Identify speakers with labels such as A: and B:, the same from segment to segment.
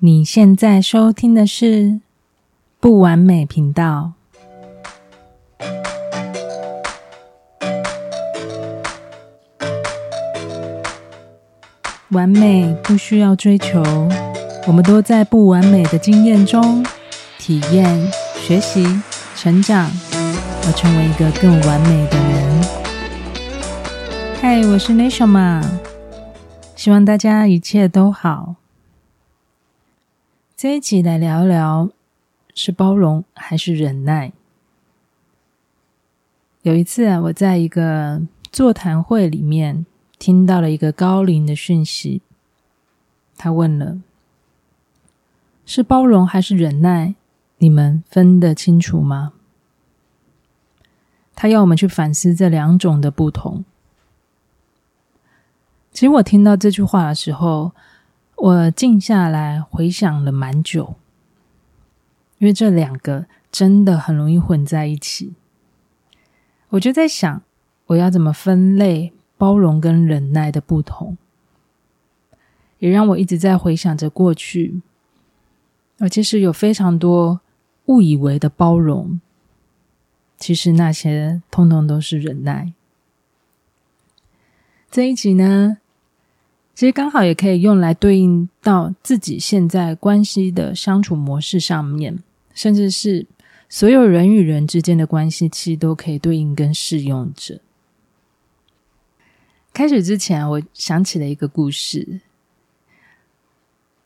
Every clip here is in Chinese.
A: 你现在收听的是不完美频道。完美不需要追求，我们都在不完美的经验中体验、学习、成长，而成为一个更完美的人。嗨，我是 Neshama，希望大家一切都好。这一集来聊聊，是包容还是忍耐？有一次啊，我在一个座谈会里面听到了一个高龄的讯息，他问了：“是包容还是忍耐？你们分得清楚吗？”他要我们去反思这两种的不同。其实我听到这句话的时候，我静下来回想了蛮久，因为这两个真的很容易混在一起。我就在想，我要怎么分类包容跟忍耐的不同，也让我一直在回想着过去，而其实有非常多误以为的包容，其实那些通通都是忍耐。这一集呢，其实刚好也可以用来对应到自己现在关系的相处模式上面，甚至是所有人与人之间的关系，其实都可以对应跟适用着。开始之前，我想起了一个故事。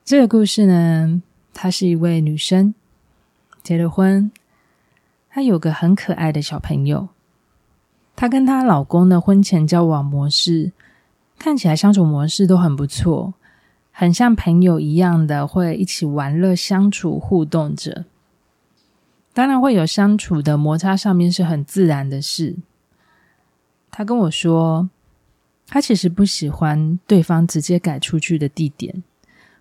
A: 这个故事呢，她是一位女生，结了婚，她有个很可爱的小朋友。她跟她老公的婚前交往模式。看起来相处模式都很不错，很像朋友一样的，会一起玩乐、相处、互动着。当然会有相处的摩擦，上面是很自然的事。他跟我说，他其实不喜欢对方直接改出去的地点，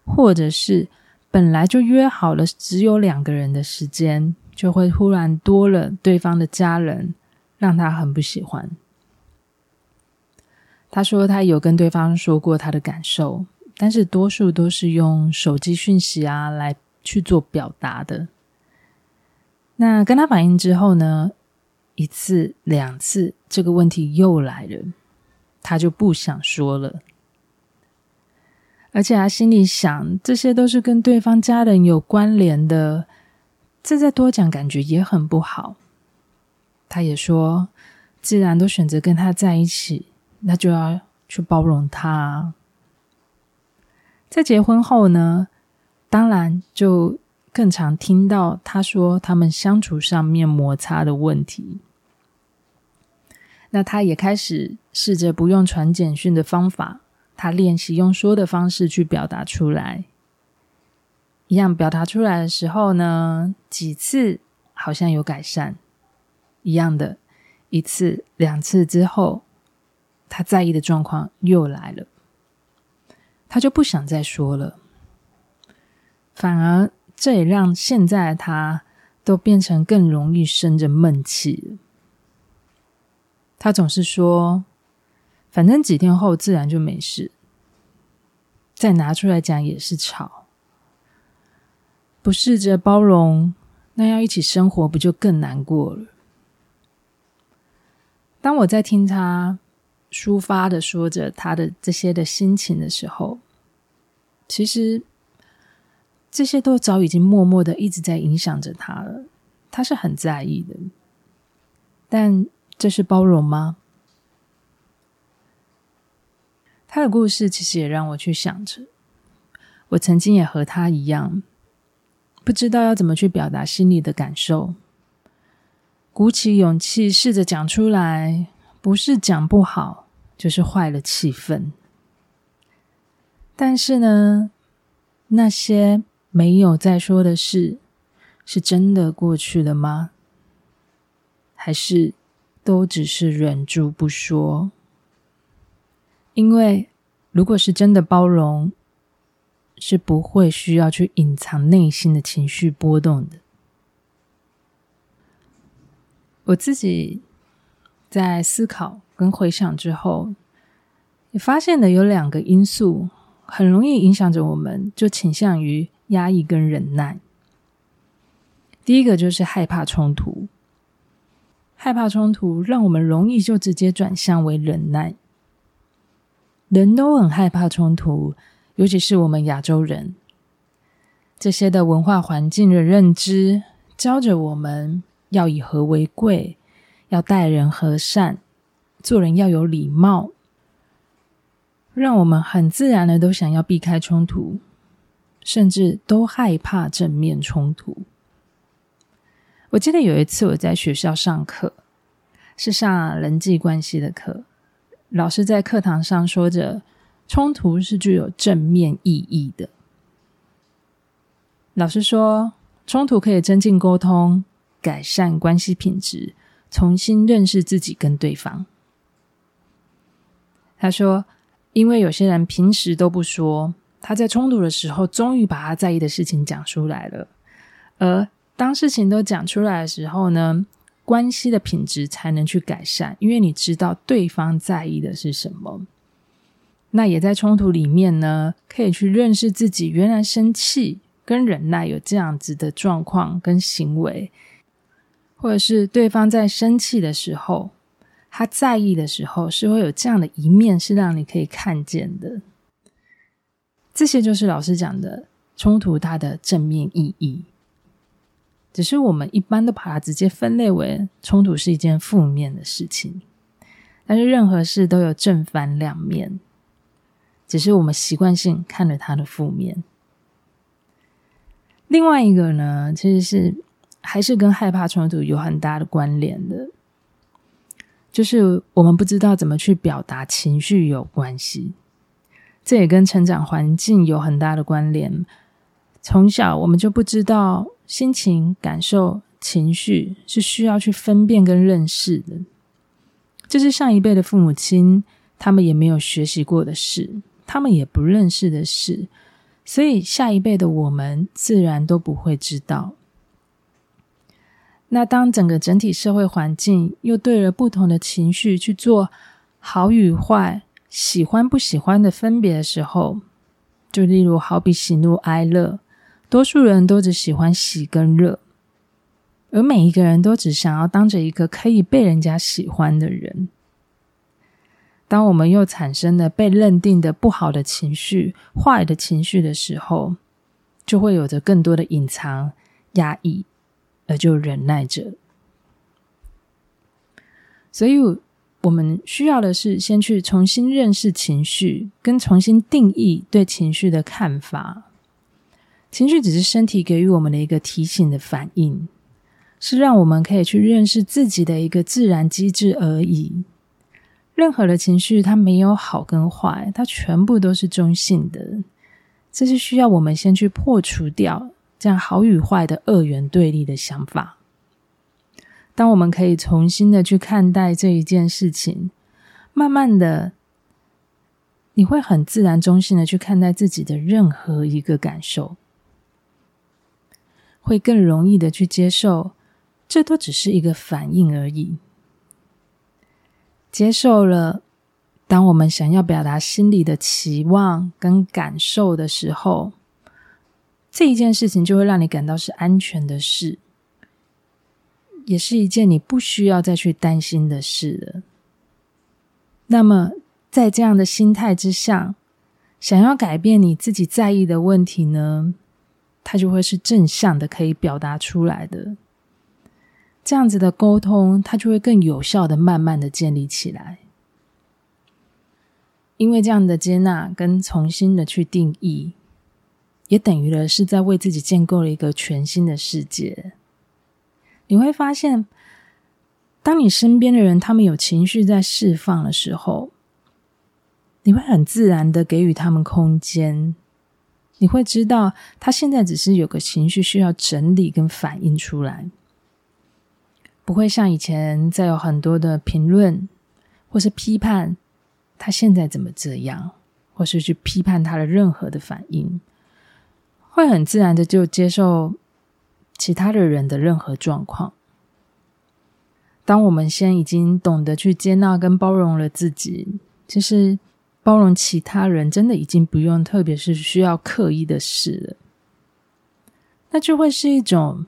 A: 或者是本来就约好了只有两个人的时间，就会突然多了对方的家人，让他很不喜欢。他说他有跟对方说过他的感受，但是多数都是用手机讯息啊来去做表达的。那跟他反映之后呢，一次两次这个问题又来了，他就不想说了，而且他心里想这些都是跟对方家人有关联的，这再多讲感觉也很不好。他也说，既然都选择跟他在一起。那就要去包容他。在结婚后呢，当然就更常听到他说他们相处上面摩擦的问题。那他也开始试着不用传简讯的方法，他练习用说的方式去表达出来。一样表达出来的时候呢，几次好像有改善，一样的，一次两次之后。他在意的状况又来了，他就不想再说了，反而这也让现在的他都变成更容易生着闷气。他总是说：“反正几天后自然就没事。”再拿出来讲也是吵，不试着包容，那要一起生活不就更难过了？当我在听他。抒发的说着他的这些的心情的时候，其实这些都早已经默默的一直在影响着他了。他是很在意的，但这是包容吗？他的故事其实也让我去想着，我曾经也和他一样，不知道要怎么去表达心里的感受，鼓起勇气试着讲出来。不是讲不好，就是坏了气氛。但是呢，那些没有再说的事，是真的过去了吗？还是都只是忍住不说？因为如果是真的包容，是不会需要去隐藏内心的情绪波动的。我自己。在思考跟回想之后，也发现了有两个因素很容易影响着我们，就倾向于压抑跟忍耐。第一个就是害怕冲突，害怕冲突让我们容易就直接转向为忍耐。人都很害怕冲突，尤其是我们亚洲人。这些的文化环境的认知，教着我们要以和为贵，要待人和善，做人要有礼貌，让我们很自然的都想要避开冲突，甚至都害怕正面冲突。我记得有一次我在学校上课，是上人际关系的课，老师在课堂上说着，冲突是具有正面意义的。老师说，冲突可以增进沟通，改善关系品质，重新认识自己跟对方。他说，因为有些人平时都不说，他在冲突的时候，终于把他在意的事情讲出来了，而当事情都讲出来的时候呢，关系的品质才能去改善，因为你知道对方在意的是什么。那也在冲突里面呢，可以去认识自己原来生气跟忍耐有这样子的状况跟行为，或者是对方在生气的时候，他在意的时候，是会有这样的一面是让你可以看见的。这些就是老师讲的冲突它的正面意义。只是我们一般都把它直接分类为冲突是一件负面的事情，但是任何事都有正反两面，只是我们习惯性看了它的负面。另外一个呢，其实是还是跟害怕冲突有很大的关联的，就是我们不知道怎么去表达情绪有关系，这也跟成长环境有很大的关联。从小我们就不知道。心情、感受、情绪是需要去分辨跟认识的，这是上一辈的父母亲他们也没有学习过的事，他们也不认识的事，所以下一辈的我们自然都不会知道。那当整个整体社会环境又对了不同的情绪去做好与坏、喜欢不喜欢的分别的时候，就例如好比喜怒哀乐。多数人都只喜欢喜跟乐，而每一个人都只想要当着一个可以被人家喜欢的人。当我们又产生了被认定的不好的情绪、坏的情绪的时候，就会有着更多的隐藏、压抑，而就忍耐着。所以，我们需要的是先去重新认识情绪，跟重新定义对情绪的看法。情绪只是身体给予我们的一个提醒的反应，是让我们可以去认识自己的一个自然机制而已。任何的情绪，它没有好跟坏，它全部都是中性的。这是需要我们先去破除掉这样好与坏的二元对立的想法。当我们可以重新的去看待这一件事情，慢慢的，你会很自然中性的去看待自己的任何一个感受。会更容易的去接受，这都只是一个反应而已。接受了，当我们想要表达心里的期望跟感受的时候，这一件事情就会让你感到是安全的事，也是一件你不需要再去担心的事了。那么，在这样的心态之下，想要改变你自己在意的问题呢？它就会是正向的，可以表达出来的。这样子的沟通，它就会更有效的，慢慢的建立起来。因为这样的接纳跟重新的去定义，也等于了是在为自己建构了一个全新的世界。你会发现，当你身边的人他们有情绪在释放的时候，你会很自然的给予他们空间。你会知道，他现在只是有个情绪需要整理跟反映出来，不会像以前再有很多的评论或是批判他现在怎么这样，或是去批判他的任何的反应，会很自然的就接受其他的人的任何状况。当我们先已经懂得去接纳跟包容了自己，其实。包容其他人，真的已经不用，特别是需要刻意的事了。那就会是一种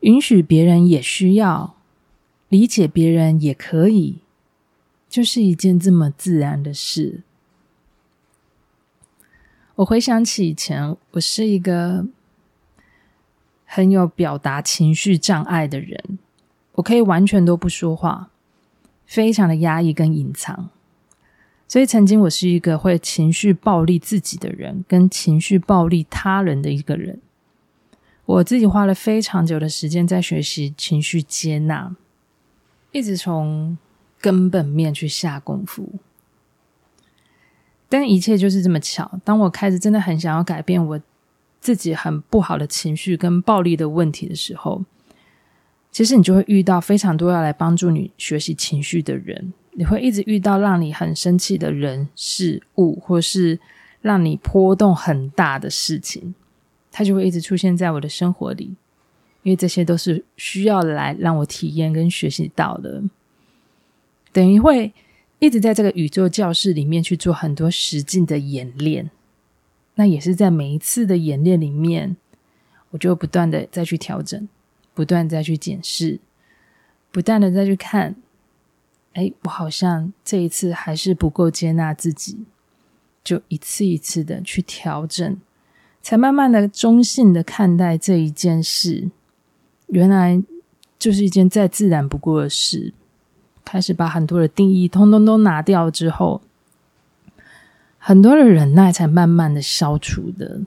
A: 允许别人也需要，理解别人也可以，就是一件这么自然的事。我回想起以前，我是一个很有表达情绪障碍的人，我可以完全都不说话，非常的压抑跟隐藏。所以曾经我是一个会情绪暴力自己的人，跟情绪暴力他人的一个人。我自己花了非常久的时间在学习情绪接纳，一直从根本面去下功夫。但一切就是这么巧，当我开始真的很想要改变我自己很不好的情绪跟暴力的问题的时候，其实你就会遇到非常多要来帮助你学习情绪的人，你会一直遇到让你很生气的人事物，或是让你波动很大的事情，它就会一直出现在我的生活里，因为这些都是需要来让我体验跟学习到的，等于会。一直在这个宇宙教室里面去做很多实际的演练，那也是在每一次的演练里面，我就不断的再去调整，不断再去检视，不断的再去看，哎，我好像这一次还是不够接纳自己，就一次一次的去调整，才慢慢的中性的看待这一件事，原来就是一件再自然不过的事。开始把很多的定义通通都拿掉之后，很多的忍耐才慢慢的消除的。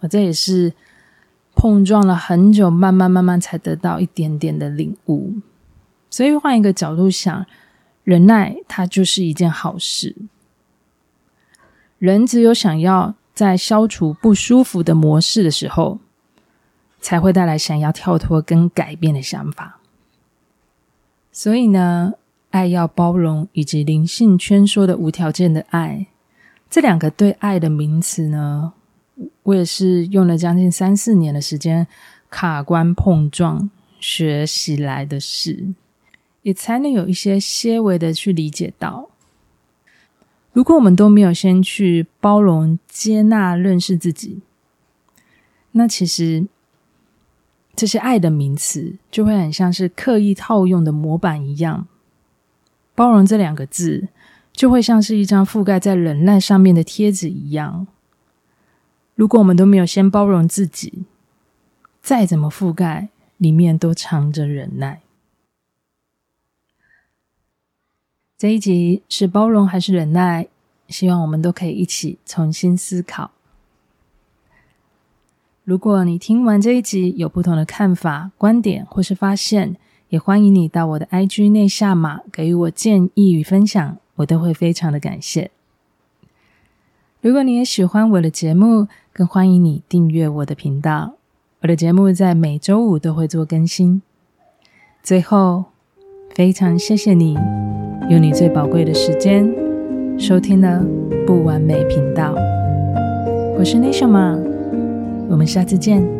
A: 我这也是碰撞了很久，慢慢慢慢才得到一点点的领悟。所以换一个角度想，忍耐它就是一件好事。人只有想要在消除不舒服的模式的时候，才会带来想要跳脱跟改变的想法。所以呢，爱要包容，以及灵性圈说的无条件的爱，这两个对爱的名词呢，我也是用了将近三四年的时间卡关碰撞学习来的事，也才能有一些些微的去理解到，如果我们都没有先去包容、接纳、认识自己，那其实。这些爱的名词就会很像是刻意套用的模板一样，包容这两个字就会像是一张覆盖在忍耐上面的贴纸一样。如果我们都没有先包容自己，再怎么覆盖，里面都藏着忍耐。这一集是包容还是忍耐？希望我们都可以一起重新思考。如果你听完这一集有不同的看法、观点或是发现，也欢迎你到我的 IG 内下马给予我建议与分享，我都会非常的感谢。如果你也喜欢我的节目，更欢迎你订阅我的频道。我的节目在每周五都会做更新。最后，非常谢谢你用你最宝贵的时间收听了不完美频道。我是 Nishma。我们下次见。